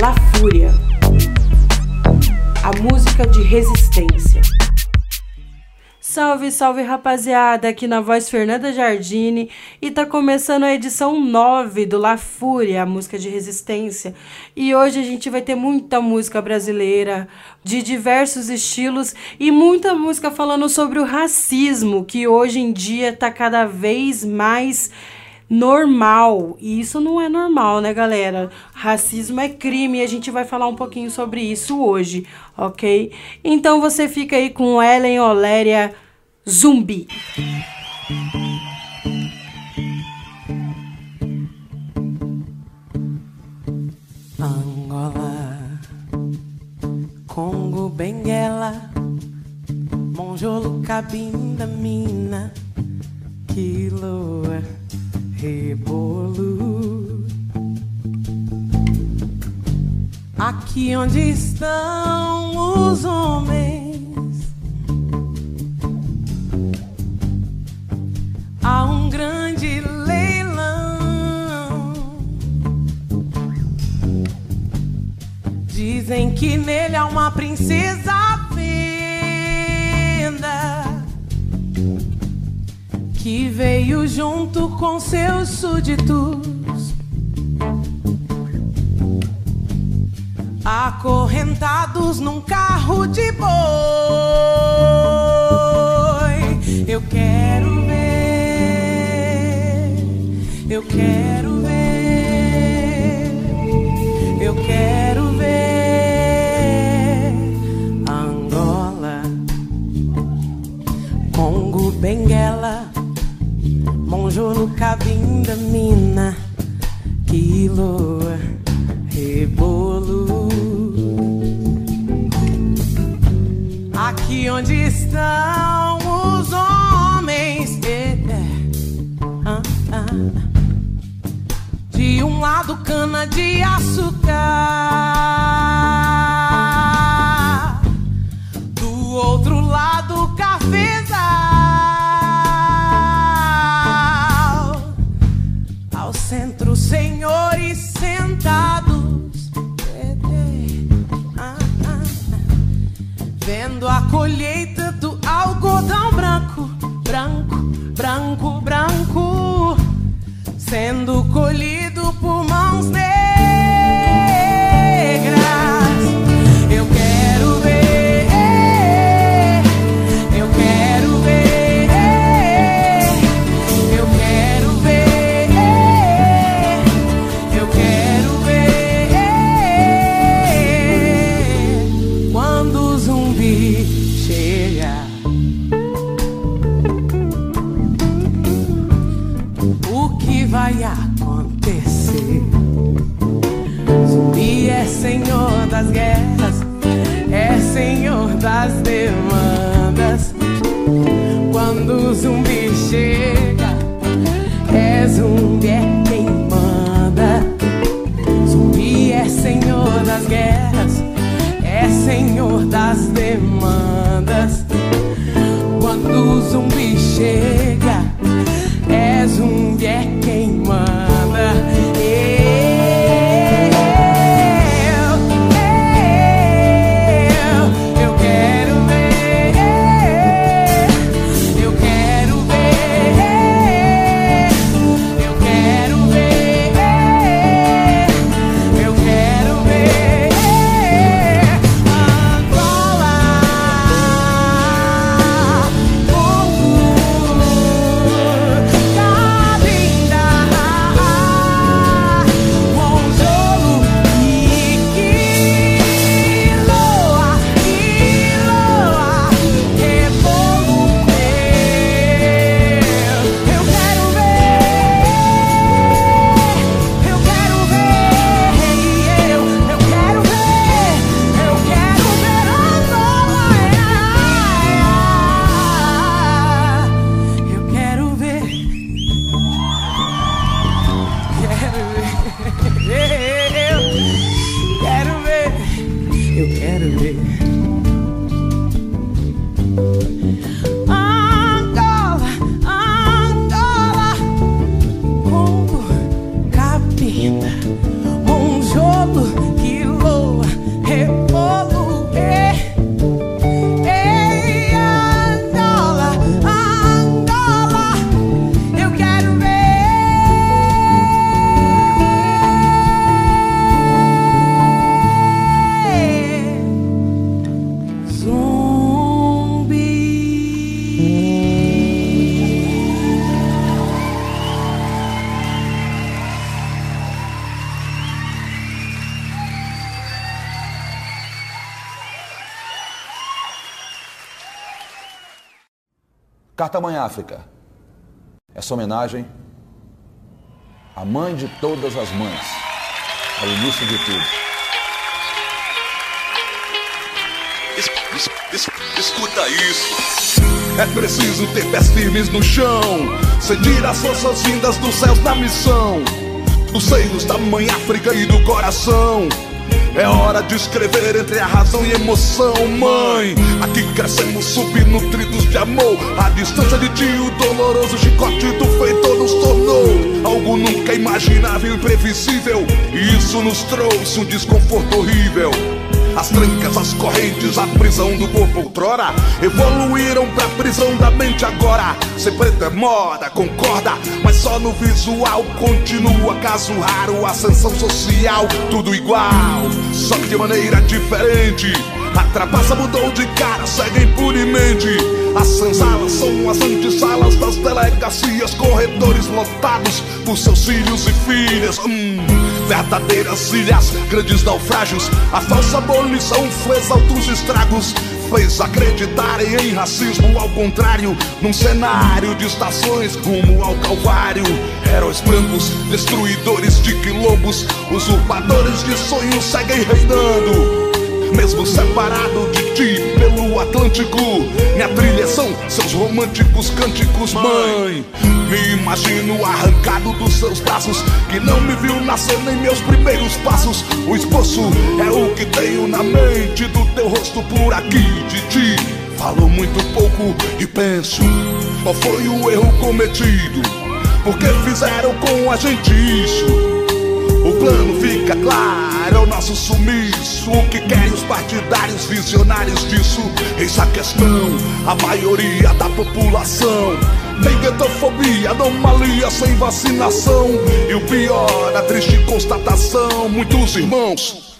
La Fúria, a música de resistência. Salve, salve rapaziada, aqui na voz Fernanda Jardine e tá começando a edição 9 do La Fúria, a música de resistência. E hoje a gente vai ter muita música brasileira, de diversos estilos e muita música falando sobre o racismo, que hoje em dia tá cada vez mais normal. E isso não é normal, né, galera? Racismo é crime e a gente vai falar um pouquinho sobre isso hoje, ok? Então você fica aí com Ellen Oléria Zumbi. Angola, Congo, Benguela, Monjolo, Cabinda, Mina, Quiloa rebolo. Aqui onde estão os homens, há um grande leilão. Dizem que nele há uma princesa que veio junto com seus súditos, acorrentados num carro de boi. Eu quero ver, eu quero ver, eu quero ver Angola, Congo, Benguela. Monjolo, Cabinda, Mina, Quilo, Rebolo. Aqui onde estão os homens? É, é. Ah, ah. De um lado, cana de açúcar. Colheita do algodão branco, branco, branco, branco, sendo colhido África. Essa homenagem à mãe de todas as mães, ao início de tudo. Es, es, es, escuta isso. É preciso ter pés firmes no chão, sentir as forças vindas dos céus na missão, dos seios da mãe África e do coração. É hora de escrever entre a razão e a emoção, mãe. Aqui crescemos subnutridos de amor. A distância de ti, o doloroso chicote do feitor nos tornou algo nunca imaginável, imprevisível. E isso nos trouxe um desconforto horrível. As trancas, as correntes, a prisão do corpo outrora Evoluíram pra prisão da mente agora Ser preto é moda, concorda Mas só no visual continua Caso raro, ascensão social Tudo igual, só que de maneira diferente a trapaça mudou de cara, segue impunemente. As senzalas são as antessalas das delegacias, corredores lotados por seus filhos e filhas. Hum, verdadeiras ilhas, grandes naufrágios. A falsa abolição fez altos estragos. Fez acreditarem em racismo, ao contrário, num cenário de estações rumo ao Calvário. Heróis brancos, destruidores de quilombos, usurpadores de sonhos seguem reinando mesmo separado de ti Atlântico. Minha trilha são seus românticos cânticos, mãe. Me imagino arrancado dos seus braços, que não me viu nascer nem meus primeiros passos. O esboço é o que tenho na mente do teu rosto por aqui, de ti. Falo muito pouco e penso, qual foi o erro cometido? Por que fizeram com a gente isso? O plano fica claro, é o nosso sumiço. O que querem os partidários visionários disso? Eis a questão, a maioria da população. Tem guetofobia, anomalia sem vacinação. E o pior, a triste constatação: muitos irmãos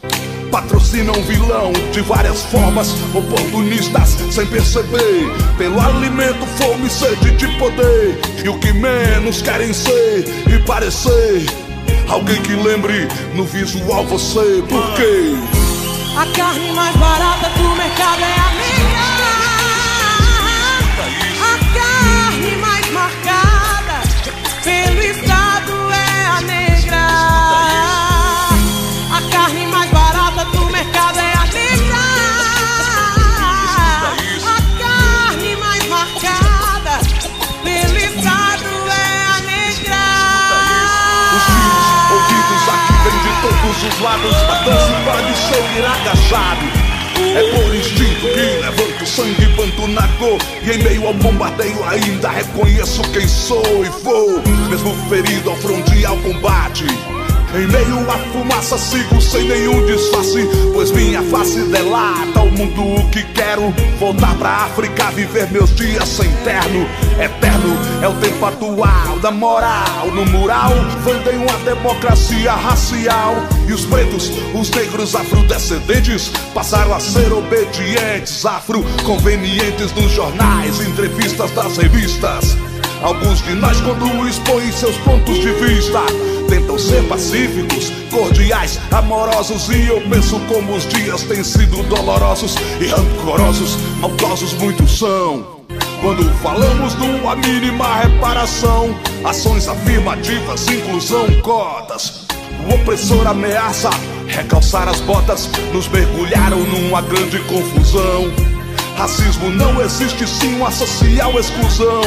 patrocinam vilão de várias formas, oportunistas sem perceber. Pelo alimento, fome sede de poder. E o que menos querem ser e parecer. Alguém que lembre no visual você, por quê? A carne mais barata do mercado é a minha. A carne mais marcada pelo estado é por instinto que levanto sangue, banto na cor. E em meio ao bombardeio ainda reconheço quem sou e vou. Mesmo ferido ao fronte ao combate em meio à fumaça sigo sem nenhum disfarce Pois minha face delata ao mundo o que quero. Voltar pra África, viver meus dias sem terno. Eterno é o tempo atual da moral. No mural vendem uma democracia racial. E os pretos, os negros afrodescendentes Passaram a ser obedientes Afro-convenientes nos jornais, entrevistas das revistas. Alguns de nós, quando expõem seus pontos de vista, tentam ser pacíficos, cordiais, amorosos. E eu penso como os dias têm sido dolorosos e rancorosos, maldosos muitos são. Quando falamos de uma mínima reparação, ações afirmativas, inclusão, cotas. O opressor ameaça recalçar as botas, nos mergulharam numa grande confusão. Racismo não existe sim uma social exclusão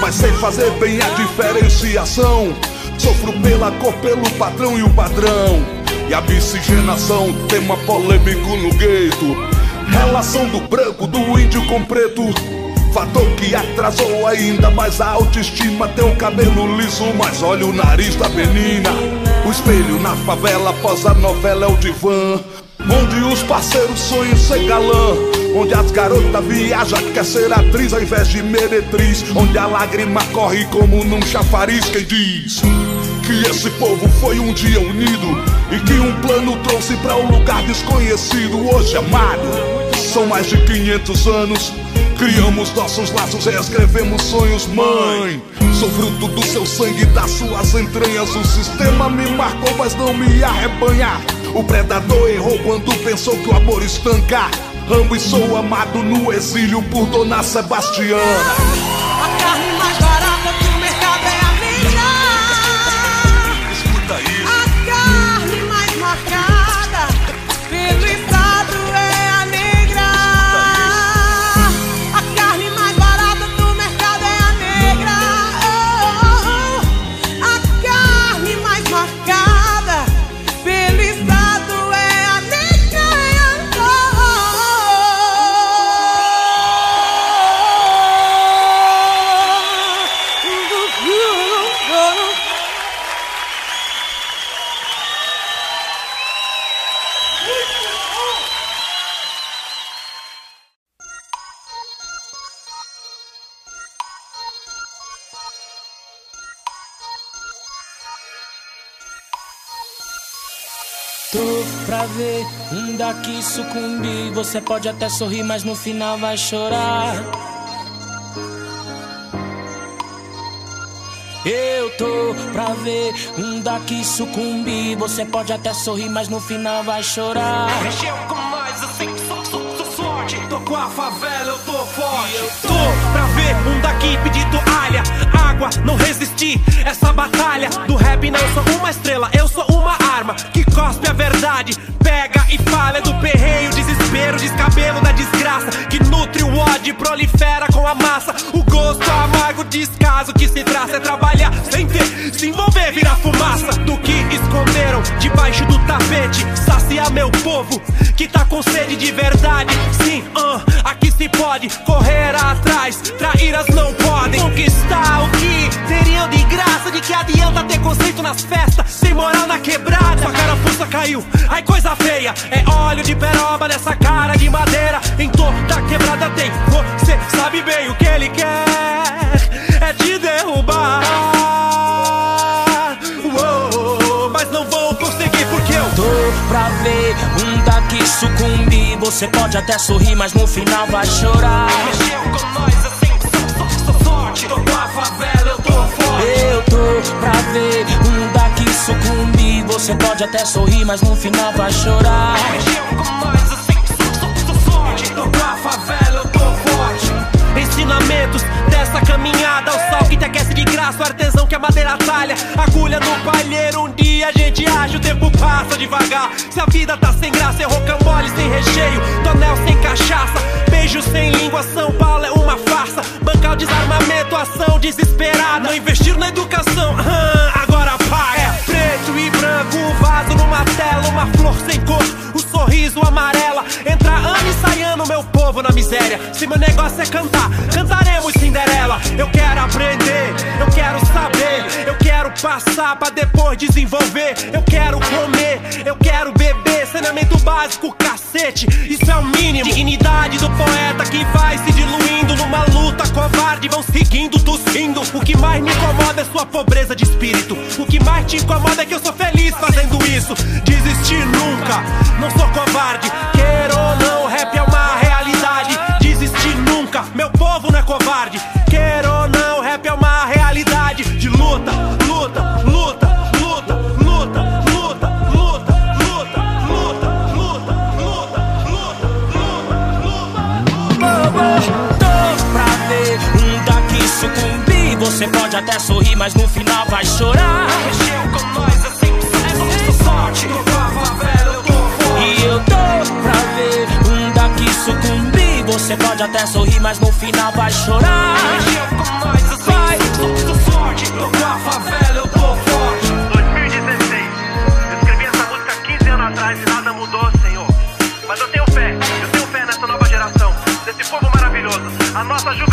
Mas sei fazer bem a diferenciação Sofro pela cor, pelo patrão e o padrão. E a miscigenação, tema polêmico no gueto. Relação do branco, do índio com preto. Fator que atrasou ainda mais a autoestima. Teu cabelo liso, mas olha o nariz da menina. O espelho na favela após a novela é o divã Onde os parceiros sonham ser galã Onde as garotas viajam, quer ser atriz ao invés de meretriz Onde a lágrima corre como num chafariz Quem diz que esse povo foi um dia unido E que um plano trouxe pra um lugar desconhecido Hoje amado, são mais de 500 anos Criamos nossos laços, reescrevemos sonhos, mãe. Sou fruto do seu sangue, das suas entranhas. O sistema me marcou, mas não me arrebanha. O predador errou quando pensou que o amor estanca. Amo e sou amado no exílio por Dona Sebastiana. Pra ver um daqui sucumbir. Você pode até sorrir, mas no final vai chorar. Eu tô pra ver um daqui sucumbir. Você pode até sorrir, mas no final vai chorar. Mexeu com nós assim, sou, sou, sou sorte. Tô com a favela, eu tô forte. Eu tô pra ver um daqui pedir toalha. Água, não resisti. Essa batalha do rap não sou uma estrela, eu sou uma arma que cospe a verdade. Pega e fala é do perreio, desespero, descabelo da desgraça. Que nutre o ódio, prolifera com a massa. O gosto amargo, descaso que se traça é trabalhar sem ter, se envolver, virar fumaça. Do que esconderam debaixo do tapete. Saciar meu povo que tá com sede de verdade. Sim, ah, aqui se pode correr atrás. Traíras não podem conquistar o que teriam de graça. De que adianta ter conceito nas festas, sem moral na quebrada. Sua carapuça caiu, ai coisa feia. É óleo de peroba nessa cara de madeira. Em toda quebrada tem, você sabe bem o que ele quer. É te derrubar. Uou, mas não vão conseguir porque eu Tô pra ver um daqui sucumbir. Você pode até sorrir, mas no final vai chorar. Mexeu com nós assim, sou, sou sorte. Tô com a favela, eu tô forte. Eu tô pra ver um daqui sucumbir. Você pode até sorrir, mas no final vai chorar. Mexeu com nós assim, sou, sou, sou sorte. Tô com a favela, eu tô forte. Ensinamentos dessa caminhada. O sal que te aquece de graça, o artesão que a madeira talha. Agulha no palheiro, um dia a gente age, o tempo passa devagar. Se a vida tá sem graça, é rocambole sem recheio, tonel sem cachaça. Beijo sem língua, São Paulo é uma farsa. Bancar o desarmamento, ação desesperada. Não investir na educação, aham, agora paga. Preto e branco, um vaso numa tela, uma flor sem cor, o sorriso amarela. Entra ano e sai ano, meu povo na miséria. Se meu negócio é cantar, cantaremos Cinderela. Eu quero aprender, eu quero saber, eu quero passar pra depois desenvolver. Eu quero comer, eu quero beber, saneamento básico, cacete. Isso é o mínimo. Dignidade do poeta que vai se diluindo numa luta covarde. Vão seguindo, tossindo. O que mais me incomoda é sua pobreza de espírito. O que mais te incomoda é que eu sou feliz fazendo isso. Desistir nunca, não sou covarde. Você pode até sorrir, mas no final vai chorar. Mexeu com nós assim, sou, sou sorte. Tô com a favela, eu tô forte. E eu tô pra ver um daqui sucumbir. Você pode até sorrir, mas no final vai chorar. Mexeu com nós assim, sou, sou sorte. Tô com a favela, eu tô forte. 2016. Eu escrevi essa música 15 anos atrás e nada mudou, Senhor. Mas eu tenho fé, eu tenho fé nessa nova geração, nesse povo maravilhoso, a nossa juventude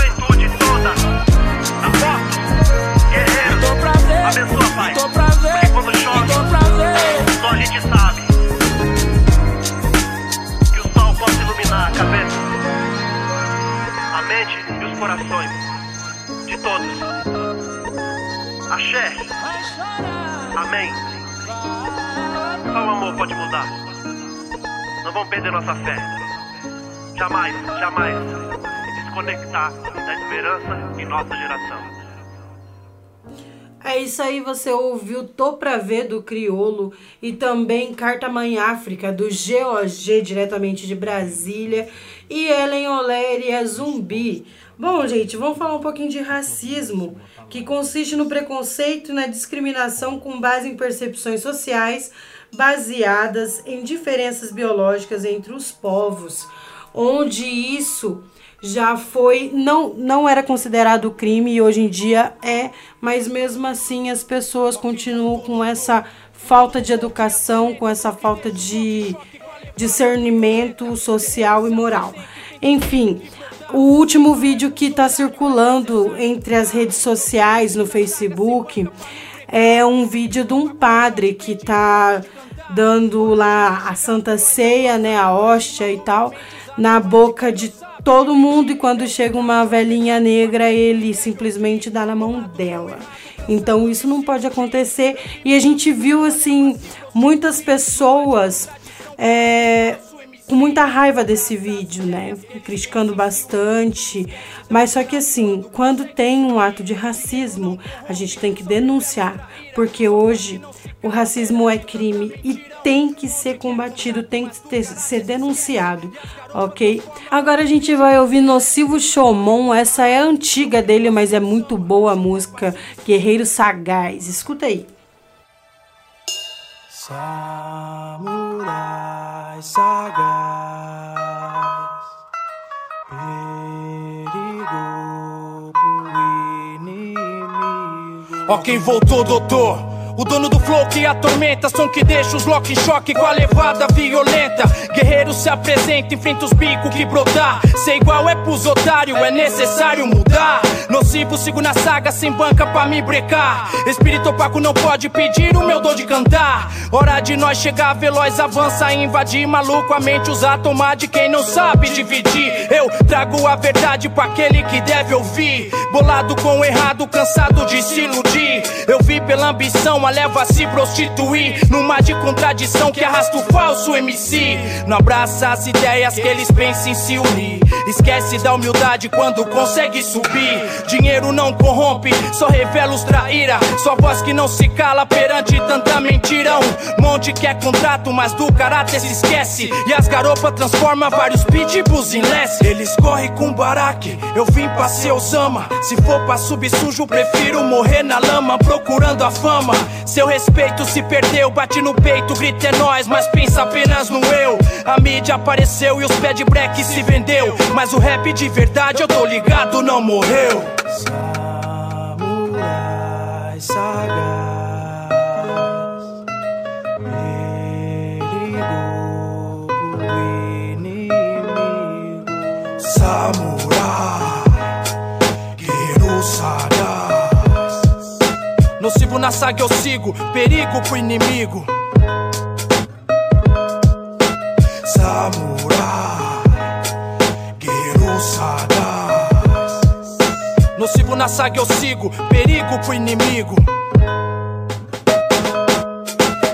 Axé, amém. Só o amor pode mudar. Não vamos perder nossa fé. Jamais, jamais desconectar da esperança em nossa geração. É isso aí, você ouviu Tô Pra Ver do Criolo e também Carta Mãe África do GOG, diretamente de Brasília, e Ellen Oléria Zumbi. Bom, gente, vamos falar um pouquinho de racismo, que consiste no preconceito e na discriminação com base em percepções sociais baseadas em diferenças biológicas entre os povos, onde isso já foi não não era considerado crime e hoje em dia é, mas mesmo assim as pessoas continuam com essa falta de educação, com essa falta de discernimento social e moral. Enfim, o último vídeo que está circulando entre as redes sociais no Facebook é um vídeo de um padre que está dando lá a Santa Ceia, né, a hóstia e tal, na boca de todo mundo e quando chega uma velhinha negra, ele simplesmente dá na mão dela. Então isso não pode acontecer e a gente viu assim muitas pessoas é, com muita raiva desse vídeo, né? Criticando bastante. Mas só que assim, quando tem um ato de racismo, a gente tem que denunciar, porque hoje o racismo é crime e tem que ser combatido, tem que ter, ser denunciado, ok? Agora a gente vai ouvir Nocivo Chomon, essa é antiga dele, mas é muito boa a música, Guerreiro Sagaz. Escuta aí. Samurai sagaz, perigo pro inimigo. Ó quem voltou, doutor. O dono do flow que atormenta, som que deixa os lock em choque com a levada violenta. Guerreiro se apresenta, enfrenta os bicos que brotar. Ser igual é pros otários, é necessário mudar. Nocivo, sigo na saga, sem banca pra me brecar. Espírito opaco não pode pedir o meu dom de cantar. Hora de nós chegar veloz, avança, invadir. Maluco, a mente usa tomar de quem não sabe dividir. Eu trago a verdade pra aquele que deve ouvir. Bolado com o errado, cansado de se iludir. Eu vi pela ambição, a leva a se prostituir. Numa de contradição que arrasta o falso MC. Não abraça as ideias que eles pensam em se unir. Esquece da humildade quando consegue subir. Dinheiro não corrompe, só revela os traíra. Sua voz que não se cala perante tanta mentira. Monte que é contrato, mas do caráter se esquece. E as garopas transforma vários pitbulls em less. Eles correm com baraque, eu vim pra ser Osama. Se for pra subir sujo, prefiro morrer na lama, procurando a fama. Seu respeito se perdeu, bate no peito, grita é nós, mas pensa apenas no eu. A mídia apareceu e os pé de break se vendeu. Mas o rap de verdade, eu tô ligado, não morreu. Samurai sagaz, Samurai, guerreiro sagaz. Nocivo na saga eu sigo, perigo pro inimigo. Samurai, guerreiro sagaz. Nocivo na saga eu sigo, perigo pro inimigo.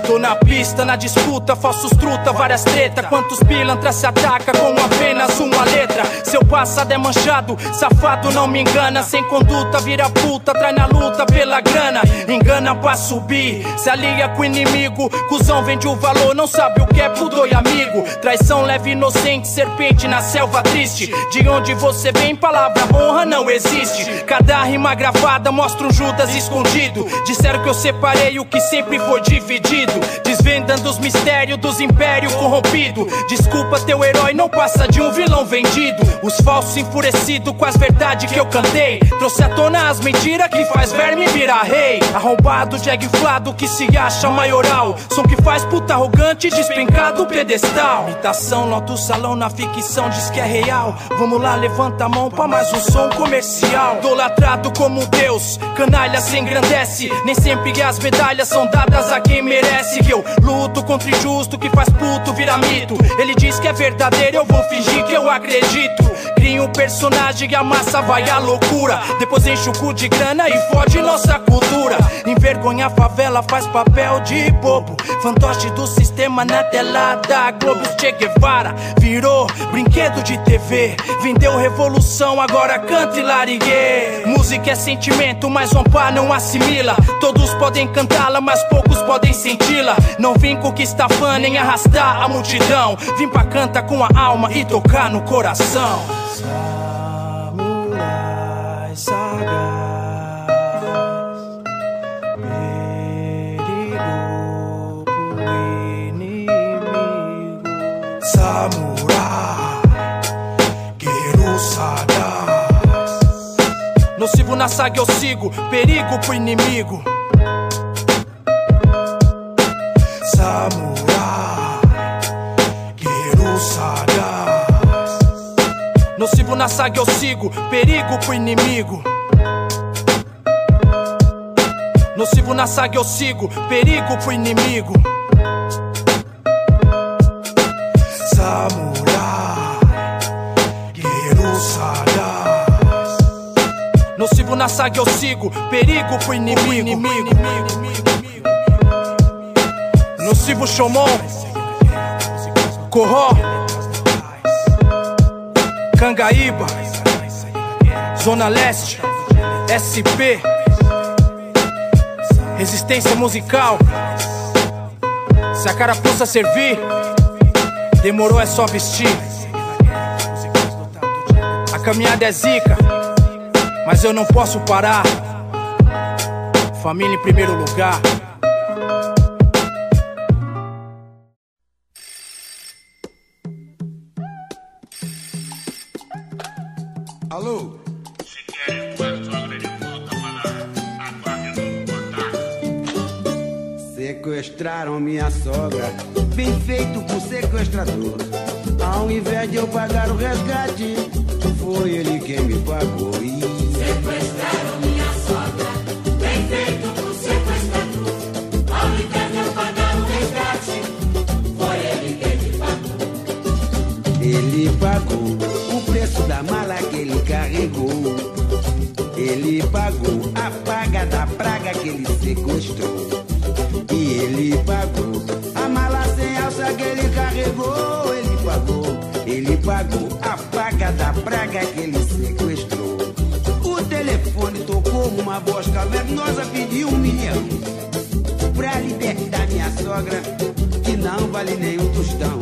Tô na pista, na disputa, falsos truta, várias treta. Quantos pilantras se ataca com apenas uma letra? Seu passado é manchado, safado não me engana. Sem conduta, vira puta, trai na luta pela grana. Engana pra subir, se alia com o inimigo. Cusão vende o valor, não sabe o que é pudor e amigo. Traição leve, inocente, serpente na selva triste. De onde você vem, palavra honra não existe. Cada rima gravada mostra um Judas escondido. Disseram que eu separei o que sempre foi dividido. Desvendando os mistérios dos impérios corrompido. Desculpa, teu herói não passa de um vilão vendido. Os falsos enfurecidos com as verdades que eu cantei. Trouxe à tona as mentiras que faz verme virar rei. Arrombado, jag inflado que se acha maioral. Som que faz puta arrogante despencar do pedestal. Imitação, lota o salão na ficção, diz que é real. Vamos lá, levanta a mão pra mais um som comercial. Idolatrado como Deus, canalha se engrandece. Nem sempre as medalhas são dadas a quem merece. Esquece que eu luto contra injusto que faz puto virar mito. Ele diz que é verdadeiro, eu vou fingir que eu acredito. Cria um personagem e a massa vai à loucura. Depois enche o cu de grana e fode nossa cultura. Envergonha a favela, faz papel de bobo. Fantoche do sistema na tela da Globo. Che Guevara virou brinquedo de TV. Vendeu revolução, agora canta e larigue. Música é sentimento, mas um pá não assimila. Todos podem cantá-la, mas poucos podem Não vim conquistar fã nem arrastar a multidão. Vim pra cantar com a alma e tocar no coração. Samurai sagaz, perigo pro inimigo. Samurai, guerreiro sagaz. Nocivo na saga eu sigo, perigo pro inimigo. Samurai, guerreiro sagaz. Nocivo na saga eu sigo, perigo pro inimigo. Nocivo na saga eu sigo, perigo pro inimigo. Samurai, guerreiro sagaz. Nocivo na saga eu sigo, perigo pro inimigo. Nocivo Shomon, Corró, Cangaíba, Zona Leste, SP, Resistência Musical. Se a carapuça servir, demorou é só vestir. A caminhada é zica, mas eu não posso parar. Família em primeiro lugar. Sequestraram minha sogra, bem feito por sequestrador. Ao invés de eu pagar o resgate, foi ele quem me pagou. E Sequestraram minha sogra, bem feito por sequestrador. Ao invés de eu pagar o resgate, foi ele quem me pagou. ele pagou o preço da mala que ele carregou. Ele pagou a paga da praga que ele sequestrou. Ele pagou a mala sem alça que ele carregou. Ele pagou, ele pagou a paga da praga que ele sequestrou. O telefone tocou uma voz cavernosa, pediu um milhão pra libertar minha sogra, que não vale nem um tostão.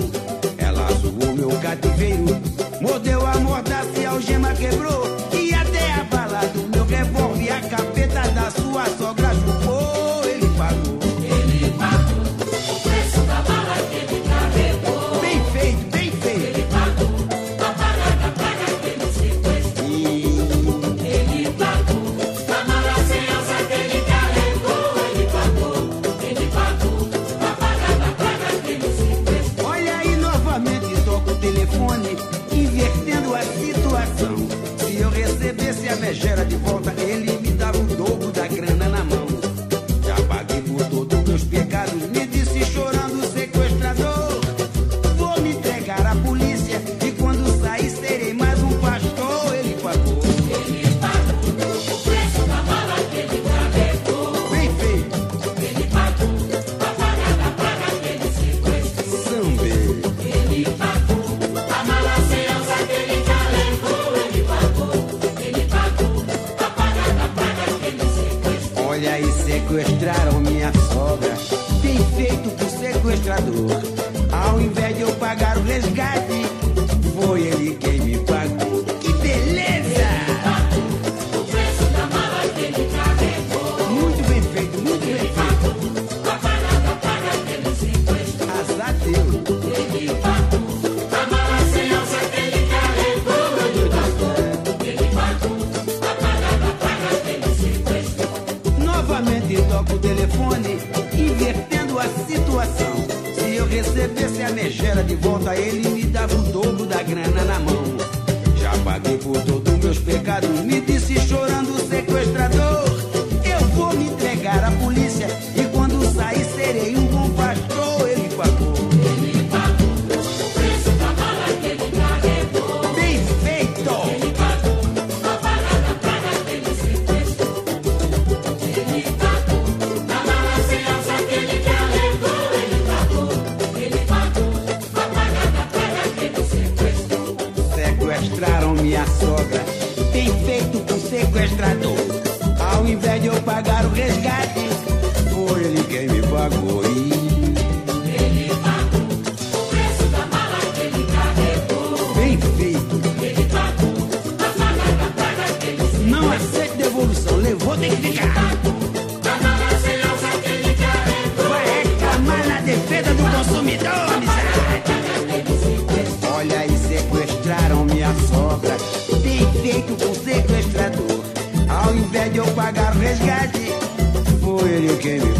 Ela zoou meu cativeiro, mordeu a mordaça e a algema quebrou.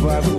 vibe.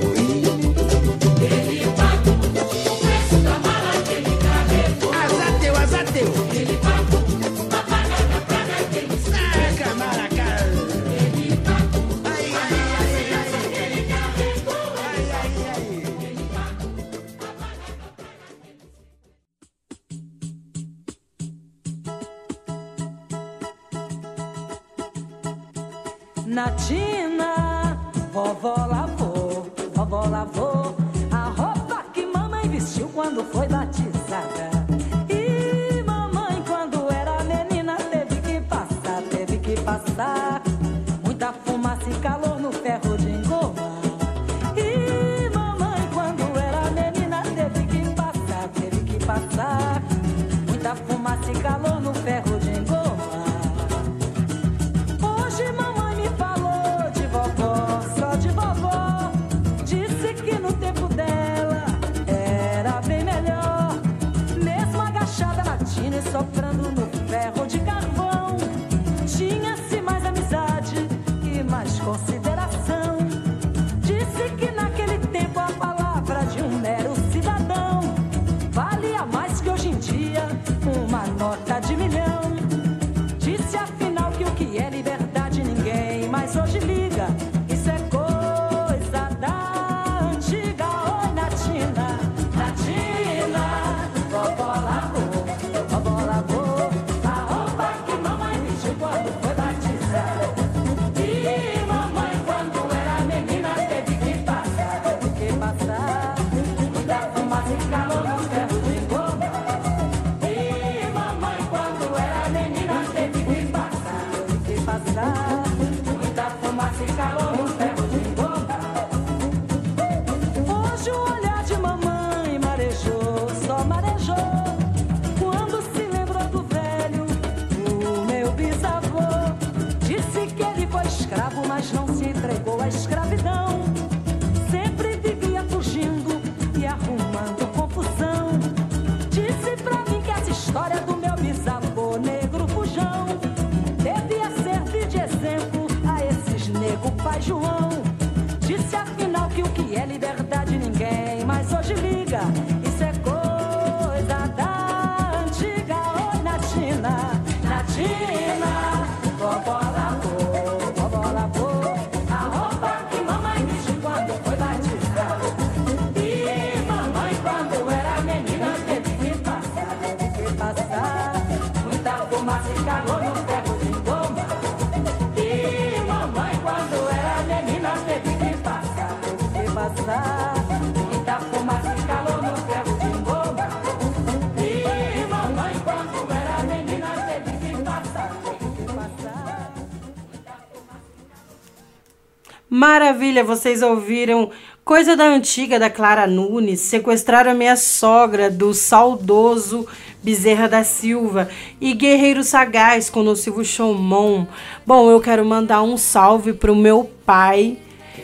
Maravilha, vocês ouviram Coisa da Antiga da Clara Nunes, sequestraram a minha sogra do saudoso Bezerra da Silva e Guerreiro Sagaz com o nocivo Chomon. Bom, eu quero mandar um salve pro meu pai,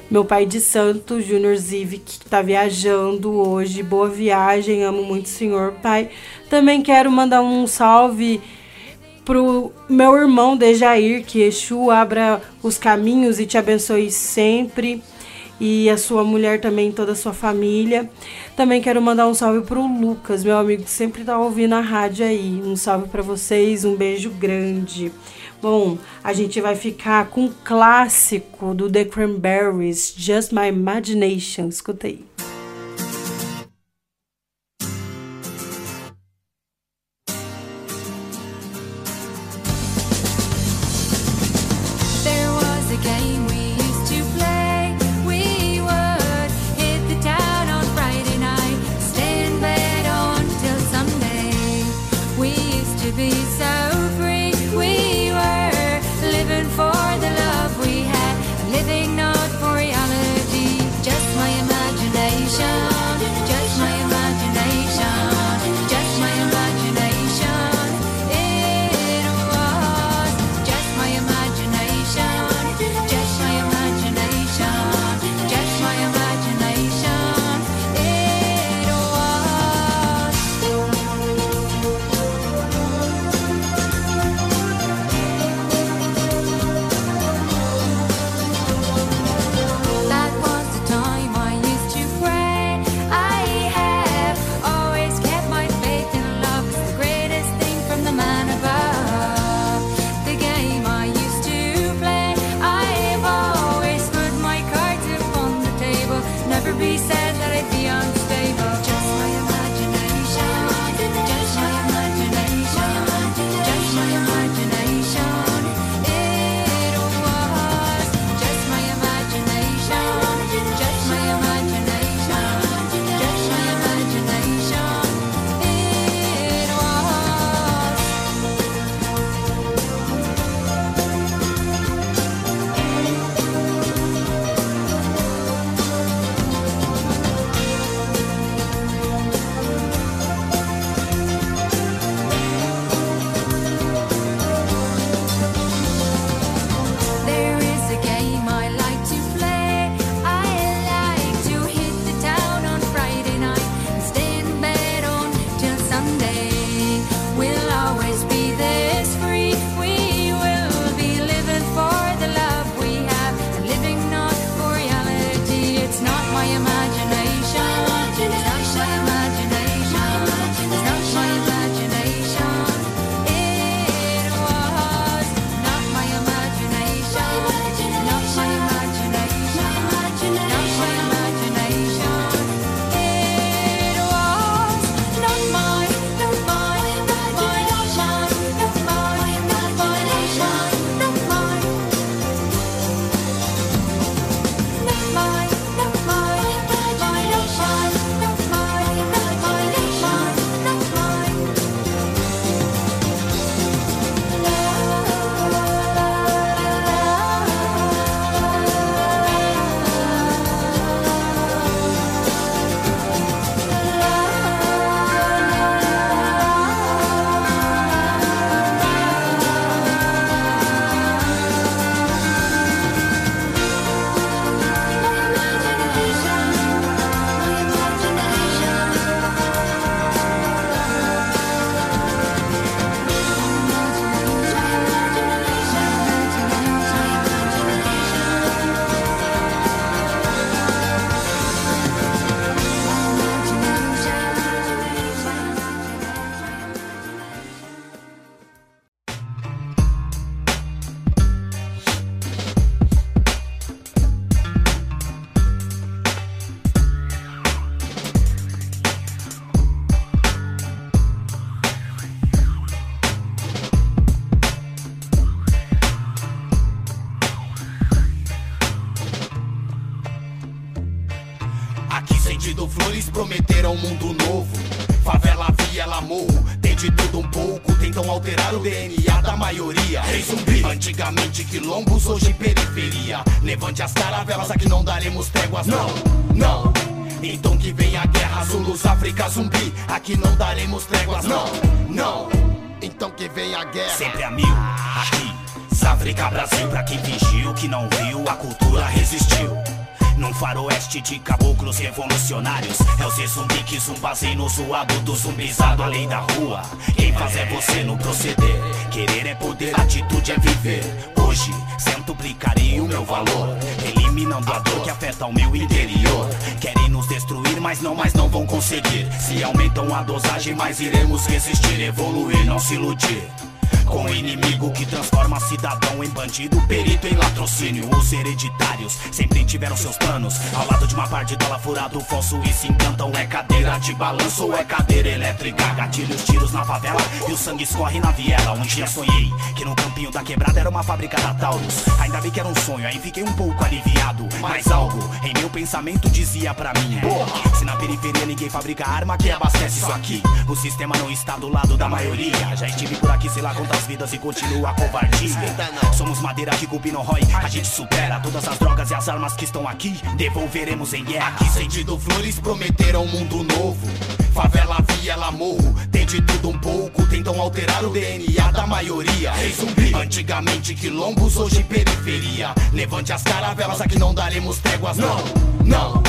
meu pai de santo, Júnior Zivic, que tá viajando hoje. Boa viagem, amo muito o senhor, pai. Também quero mandar um salve pro meu irmão Dejair, que Exu abra os caminhos e te abençoe sempre e a sua mulher também, toda a sua família. Também quero mandar um salve pro Lucas, meu amigo que sempre tá ouvindo a rádio aí. Um salve para vocês, um beijo grande. Bom, a gente vai ficar com um clássico do The Cranberries, Just My Imagination. Escuta aí. No zoado do zumbizado além da rua. Quem faz é você no proceder. Querer é poder, atitude é viver. Hoje, centuplicarei o meu valor. Eliminando a dor que afeta o meu interior. Querem nos destruir, mas não, mas não vão conseguir. Se aumentam a dosagem, mais iremos resistir Evoluir, não se iludir com o inimigo que transforma cidadão em bandido, perito em latrocínio. Os hereditários sempre tiveram seus planos. Ao lado de uma par de dólar furado, falso e se encantam. É cadeira de balanço ou é cadeira elétrica? Gatilhos, tiros na favela e o sangue escorre na viela. Um dia sonhei que no campinho da quebrada era uma fábrica da Taurus. Ainda bem que era um sonho, aí fiquei um pouco aliviado. Mas algo em meu pensamento dizia pra mim: Porra, se na periferia ninguém fabrica arma, que abastece isso aqui? O sistema não está do lado da maioria. Já estive por aqui, sei lá quantas vidas e continua a covardia. Somos madeira que cupim não rói, a gente supera todas as drogas e as armas que estão aqui. Devolveremos em guerra. Aqui sentido flores prometeram um mundo novo. Favela, viela, morro, tem de tudo um pouco. Tentam alterar o DNA da maioria. Zumbi, antigamente quilombos, hoje periferia. Levante as caravelas, aqui não daremos tréguas, não, não.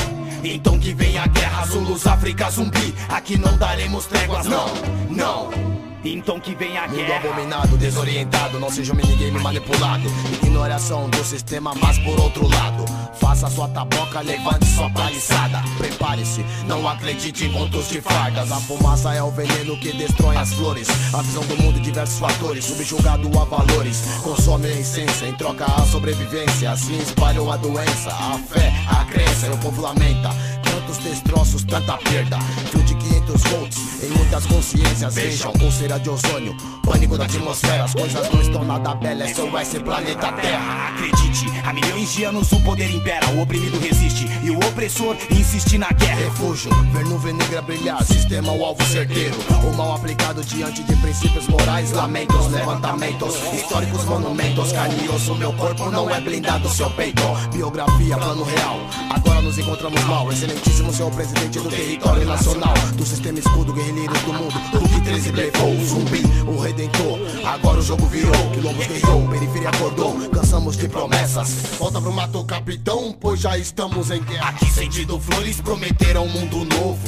Então que vem a guerra, Zulus, África, zumbi. Aqui não daremos tréguas, não, não. Então que vem a Mundo guerra. abominado, desorientado, não seja um minigame manipulado. Ignoração do sistema, mas por outro lado. Faça sua taboca, levante sua paliçada. Prepare-se, não acredite em contos de fardas. A fumaça é o veneno que destrói as flores. A visão do mundo e diversos fatores, subjugado a valores. Consome a essência, em troca a sobrevivência. Assim espalham a doença, a fé, a crença. E o povo lamenta. Tantos destroços, tanta perda. Fio de 500 volts em muitas consciências. Vejam, pulseira de ozônio, pânico da atmosfera. As coisas não estão nada bela, é só esse planeta Terra. Acredite, há milhões de anos o poder impera, o oprimido resiste e o opressor insiste na guerra. Refúgio, ver nuvem negra brilhar, sistema o alvo certeiro. O mal aplicado diante de princípios morais, lamentos, levantamentos, históricos monumentos. Carne e osso, meu corpo não é blindado, seu peito. Biografia, plano real. Agora nos encontramos mal. Excelentíssimo senhor presidente do território nacional. Do sistema escudo, guerrilheiros do mundo. Hulk 13 blefou, zumbi, o redentor. Agora o jogo virou, quilombos guerreou, periferia acordou. Cansamos de promessas. Volta pro mato, capitão, pois já estamos em guerra. Aqui sentido flores prometeram um mundo novo.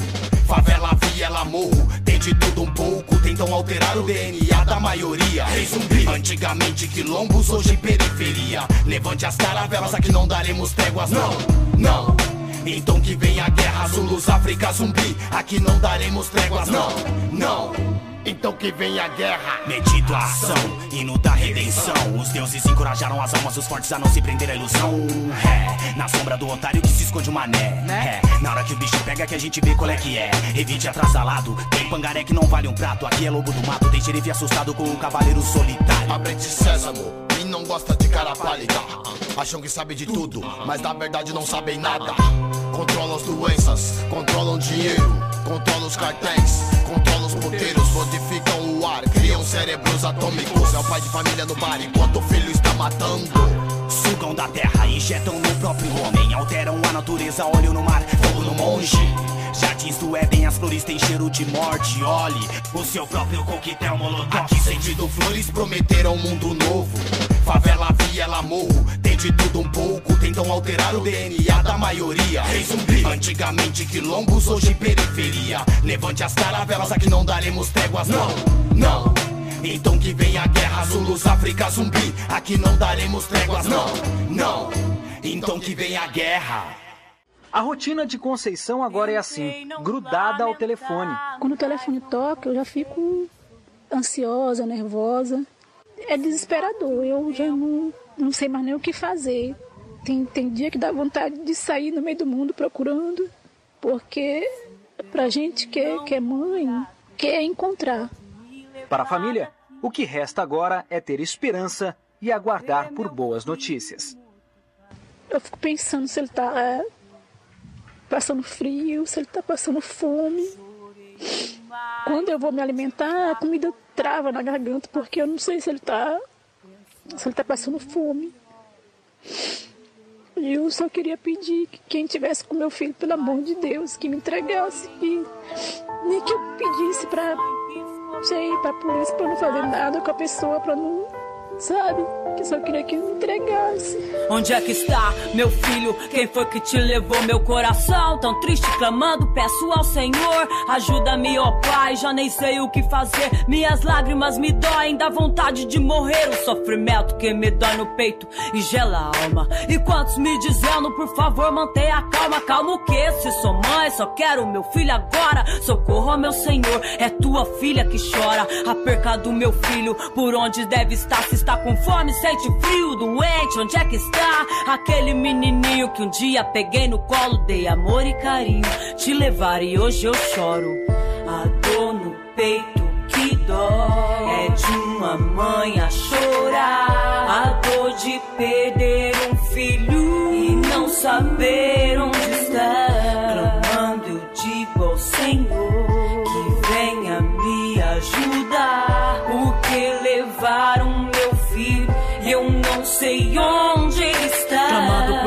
Favela, viela, morro, tem de tudo um pouco. Tentam alterar o DNA da maioria. Rei zumbi, antigamente quilombos, hoje periferia. Levante as caravelas, aqui não daremos tréguas, não, não. Então que vem a guerra, Zulus, África, zumbi. Aqui não daremos tréguas, não, não. Então que vem a guerra. Meditação, hino da redenção. Os deuses encorajaram as almas dos fortes a não se prender à ilusão. É, na sombra do otário que se esconde o mané. É, na hora que o bicho pega que a gente vê qual é que é. Evite atrasalado, tem pangaré que não vale um prato. Aqui é lobo do mato, tem xerife assustado com um cavaleiro solitário. Abrete sésamo, quem não gosta de cara pálida. Acham que sabe de tudo, mas na verdade não sabem nada. Controlam as doenças, controlam dinheiro, controlam os cartéis, controlam os puteiros, modificam o ar, criam cérebros atômicos. É o pai de família no bar enquanto o filho está matando. Sugam da terra, injetam no próprio homem. Alteram a natureza, olho no mar, fogo no monge. Jardins do Éden, as flores têm cheiro de morte. Olhe o seu próprio coquetel molotov. Aqui sentido flores prometeram um mundo novo. Favela, viela, morro, tem de tudo um pouco. Tentam alterar o DNA da maioria. Rei zumbi, antigamente quilombos, hoje periferia. Levante as caravelas, aqui não daremos tréguas, não, não. Então que vem a guerra, Zulus, África, zumbi. Aqui não daremos tréguas, não, não. Então que vem a guerra. A rotina de Conceição agora é assim, grudada ao telefone. Quando o telefone toca, eu já fico ansiosa, nervosa. É desesperador. Eu já não, não sei mais nem o que fazer. Tem, tem dia que dá vontade de sair no meio do mundo procurando, porque pra gente que, é- que é mãe, quer encontrar. Para a família, o que resta agora é ter esperança e aguardar por boas notícias. Eu fico pensando se ele tá é, passando frio, se ele está passando fome. Quando eu vou me alimentar, a comida trava na garganta, porque eu não sei se ele está se ele tá passando fome. E eu só queria pedir que quem tivesse com meu filho, pelo amor de Deus, que me entregasse, que nem que eu pedisse pra, sei, pra polícia, pra não fazer nada com a pessoa, pra não, sabe? Que só queria que me entregasse. Onde é que está meu filho? Quem foi que te levou meu coração? Tão triste clamando, peço ao Senhor. Ajuda-me, ó Pai, já nem sei o que fazer. Minhas lágrimas me doem, dá vontade de morrer. O sofrimento que me dói no peito e gela a alma. E quantos me dizendo, por favor, mantenha a calma. Calma o que? Se sou mãe, só quero meu filho agora. Socorro, ó meu Senhor, é tua filha que chora. A perca do meu filho, por onde deve estar? Se está com fome, sente frio, doente, onde é que está? Aquele menininho que um dia peguei no colo, dei amor e carinho, te levar e hoje eu choro. A dor no peito que dói é de uma mãe a chorar. A dor de perder um filho e não saber onde não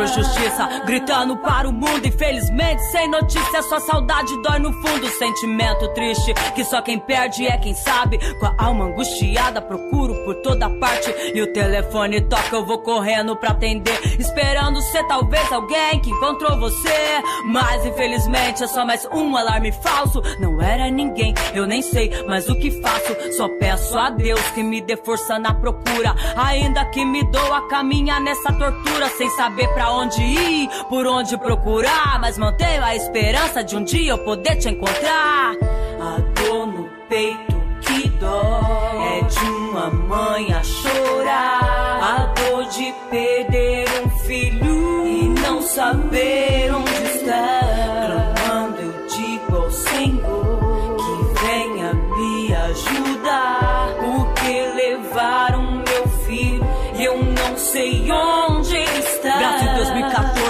justiça, gritando para o mundo. Infelizmente, sem notícia, sua saudade dói no fundo. Sentimento triste que só quem perde é quem sabe. Com a alma angustiada, procuro por toda parte. E o telefone toca, eu vou correndo pra atender. Esperando ser talvez alguém que encontrou você. Mas infelizmente é só mais um alarme falso. Não era ninguém, eu nem sei, mas o que faço? Só peço a Deus que me dê força na procura. Ainda que me doa caminhar nessa tortura sem saber pra onde ir, por onde procurar, mas mantenho a esperança de um dia eu poder te encontrar. A dor no peito que dói é de uma mãe a chorar, a dor de perder um filho e não saber onde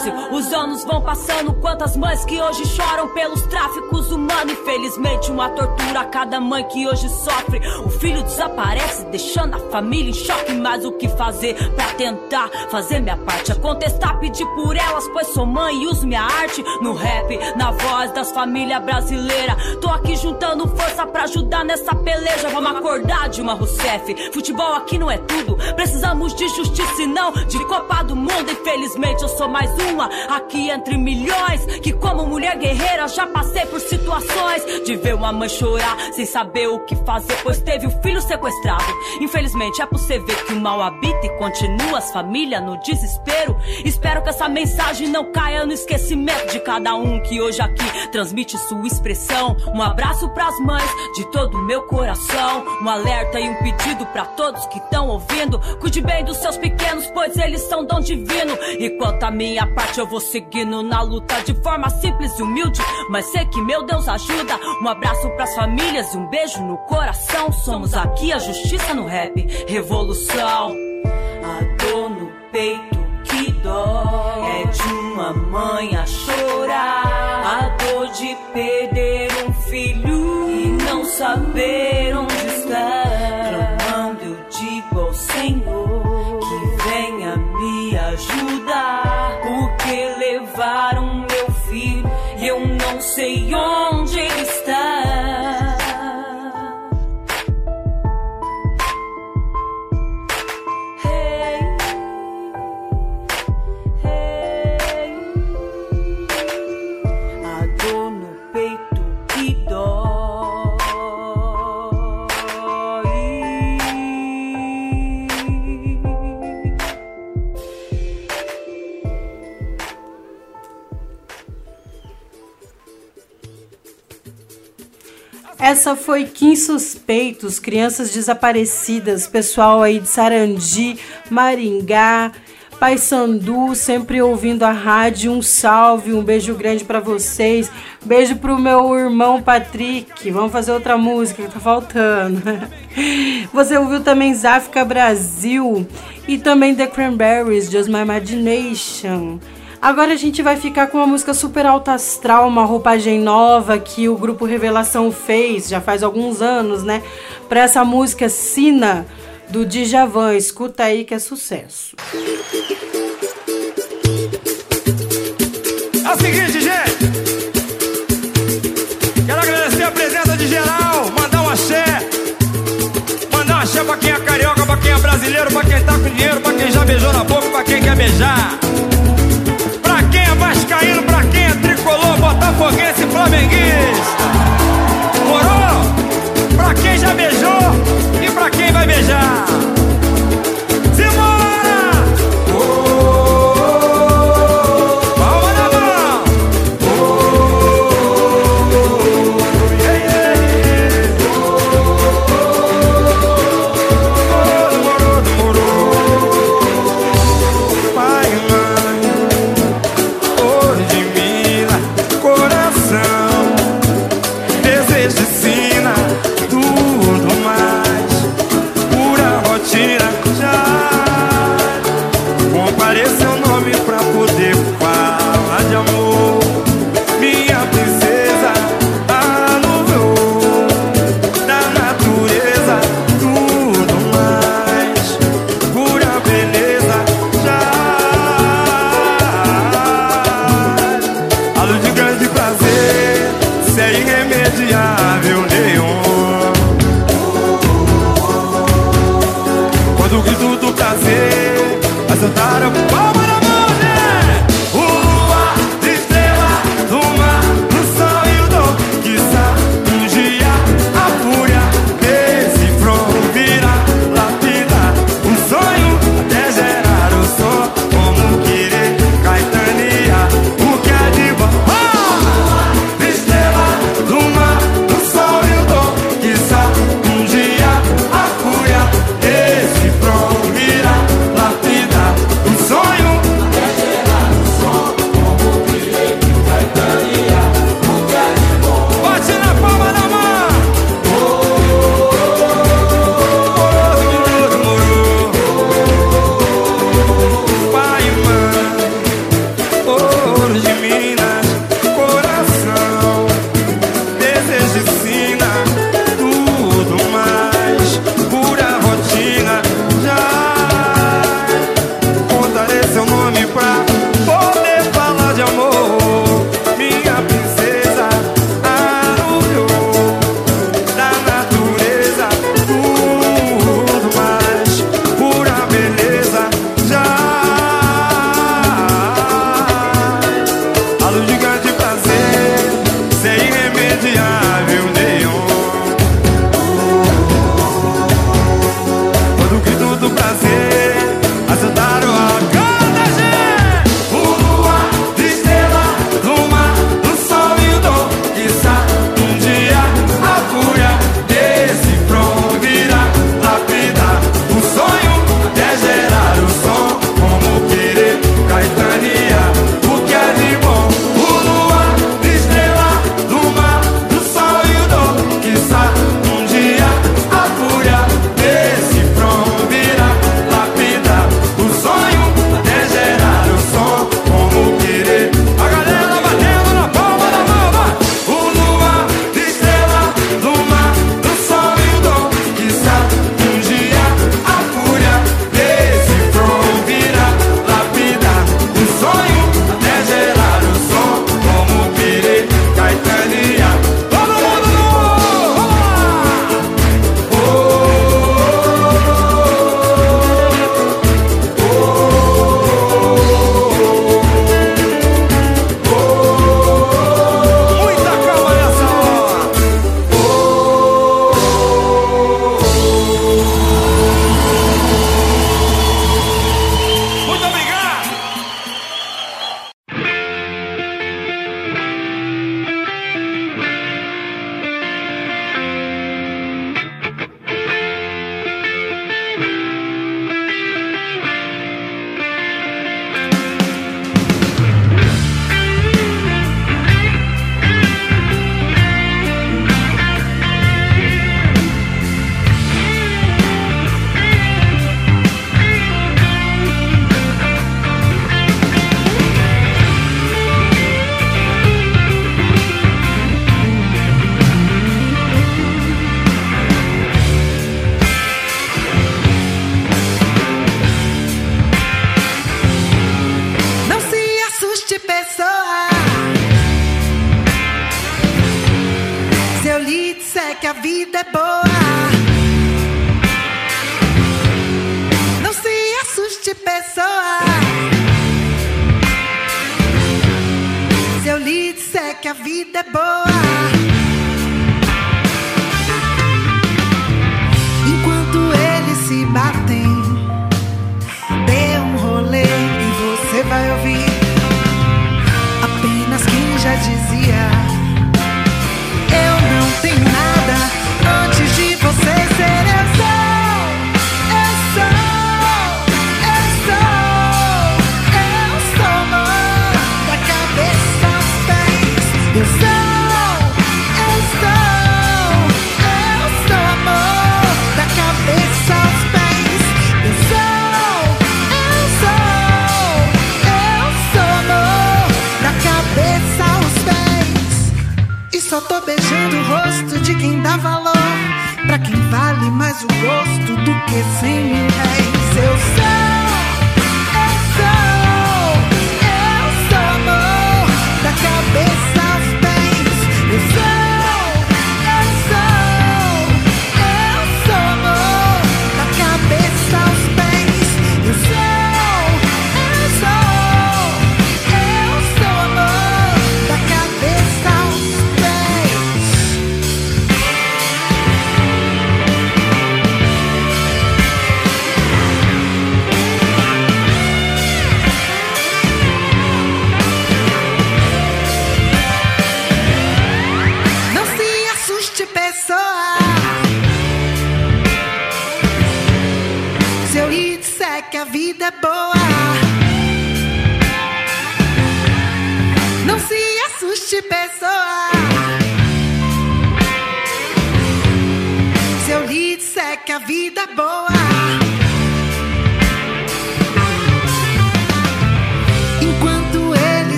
2014, os anos vão passando. Quantas mães que hoje choram pelos tráficos humanos. Infelizmente, uma tortura a cada mãe que hoje sofre. O filho desaparece, deixando a família em choque. Mas o que fazer pra tentar fazer minha parte? É contestar, pedir por elas, pois sou mãe e uso minha arte no rap, na voz das famílias brasileiras. Tô aqui juntando força pra ajudar nessa peleja. Vamos acordar de uma Rousseff. Futebol aqui não é tudo. Precisamos de justiça e não de Copa do Mundo. Infelizmente, eu sou mais aqui entre milhões. Que, como mulher guerreira, já passei por situações de ver uma mãe chorar sem saber o que fazer, pois teve o filho sequestrado. Infelizmente, é por você ver que o mal habita e continua as famílias no desespero. Espero que essa mensagem não caia no esquecimento de cada um que hoje aqui transmite sua expressão. Um abraço pras mães de todo o meu coração. Um alerta e um pedido pra todos que estão ouvindo. Cuide bem dos seus pequenos, pois eles são dom divino. E quanto minha parte, eu vou seguindo na luta de forma simples e humilde. Mas sei que meu Deus ajuda. Um abraço pras famílias e um beijo no coração. Somos aqui a justiça no rap, revolução. A dor no peito que dói é de uma mãe a chorar. A dor de perder um filho e não saber onde Essa foi Kim Suspeitos, Crianças Desaparecidas, pessoal aí de Sarandi, Maringá, Paysandu, sempre ouvindo a rádio. Um salve, um beijo grande pra vocês. Beijo pro meu irmão Patrick. Vamos fazer outra música que tá faltando. Você ouviu também Zafka Brasil e também The Cranberries, Just My Imagination. Agora a gente vai ficar com uma música super alta astral, uma roupagem nova que o grupo Revelação fez já faz alguns anos, né? Pra essa música Sina do Djavan. Escuta aí que é sucesso. É o seguinte, gente. Quero agradecer a presença de geral, mandar um axé. Mandar um axé pra quem é carioca, pra quem é brasileiro, pra quem tá com dinheiro, pra quem já beijou na boca, pra quem quer beijar. Vascaíno, pra quem é tricolor, botafoguense, flamenguista. Morou? Pra quem já beijou e pra quem vai beijar.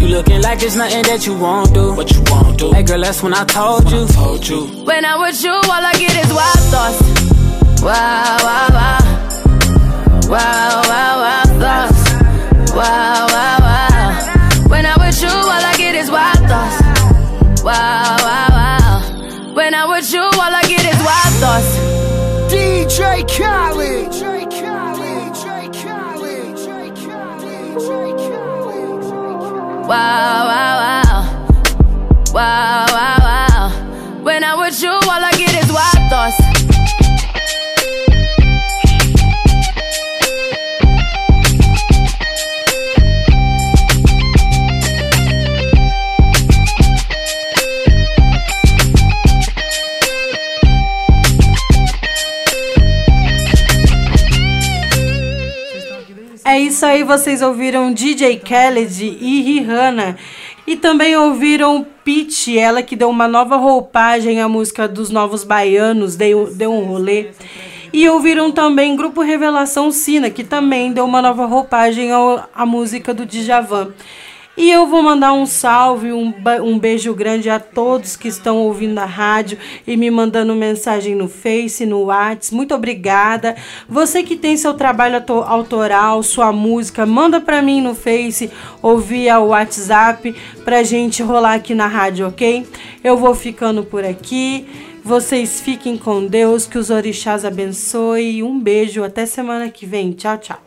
You looking like there's nothing that you won't do. What you won't do? Hey girl, that's when I told you. Told you. When I'm with you, all I get is wild thoughts. Wow, wow, wow. Wow, wow, wow, thoughts. Wow, wow, wow. Wow, wow, wow. Isso aí, vocês ouviram DJ Khaled e Rihanna. E também ouviram Pitty, ela que deu uma nova roupagem à música dos Novos Baianos, deu, deu um rolê. E ouviram também Grupo Revelação Sina, que também deu uma nova roupagem à música do Djavan. E eu vou mandar um salve, um, um beijo grande a todos que estão ouvindo a rádio e me mandando mensagem no Face, no Whats. Muito obrigada. Você que tem seu trabalho auto- autoral, sua música, manda pra mim no Face ou via WhatsApp pra gente rolar aqui na rádio, ok? Eu vou ficando por aqui. Vocês fiquem com Deus, que os orixás abençoe. Um beijo, até semana que vem. Tchau, tchau.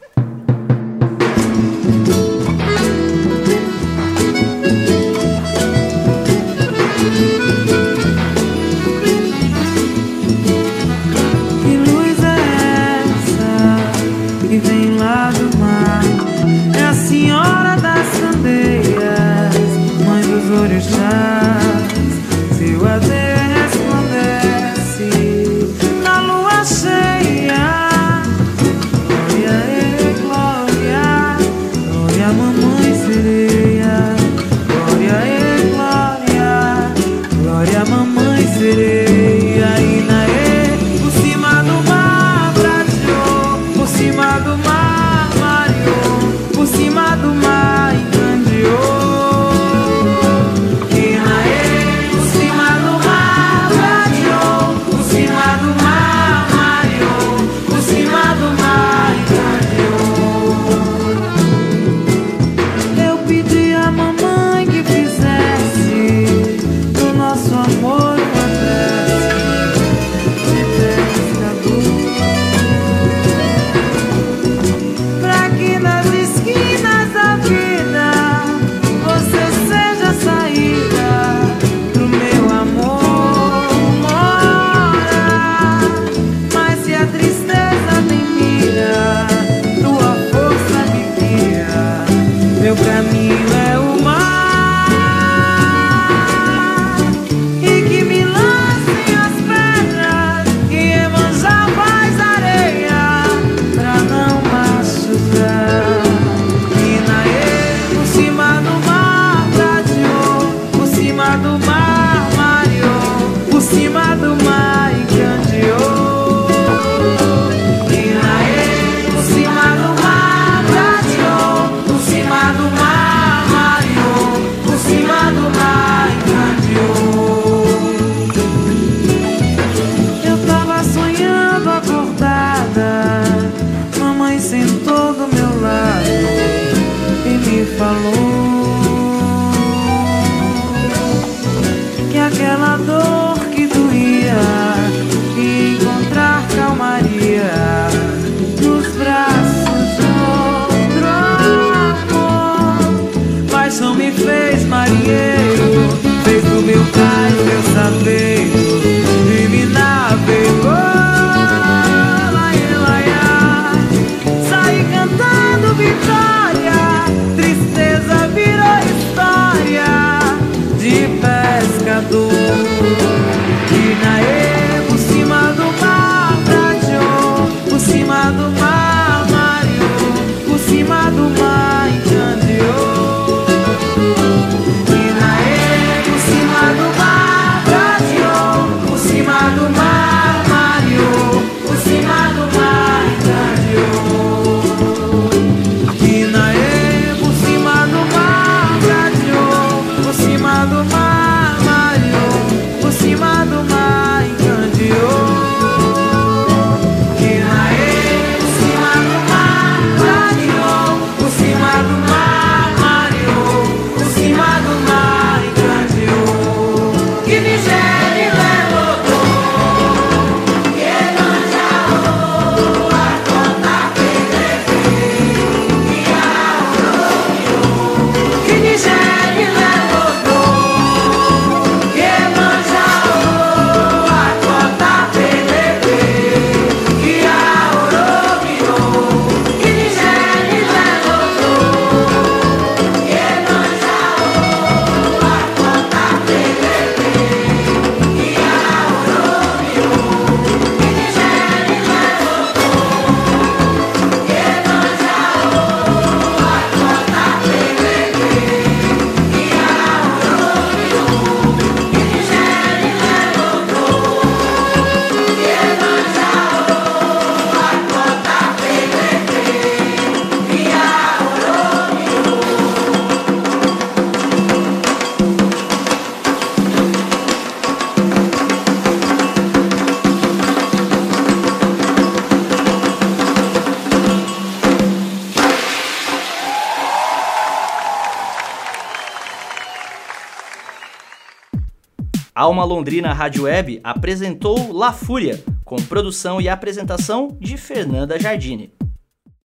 Amor a Londrina Rádio Web apresentou La Fúria, com produção e apresentação de Fernanda Jardine.